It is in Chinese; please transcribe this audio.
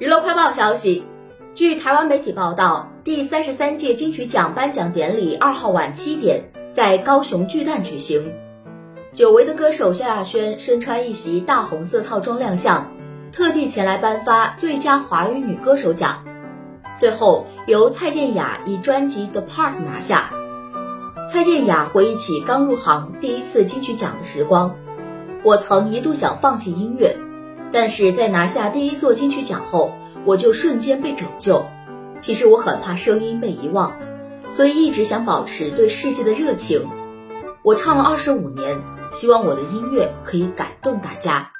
娱乐快报消息，据台湾媒体报道，第三十三届金曲奖颁奖典礼二号晚七点在高雄巨蛋举行。久违的歌手萧亚轩身穿一袭大红色套装亮相，特地前来颁发最佳华语女歌手奖。最后由蔡健雅以专辑《The Part》拿下。蔡健雅回忆起刚入行第一次金曲奖的时光，我曾一度想放弃音乐。但是在拿下第一座金曲奖后，我就瞬间被拯救。其实我很怕声音被遗忘，所以一直想保持对世界的热情。我唱了二十五年，希望我的音乐可以感动大家。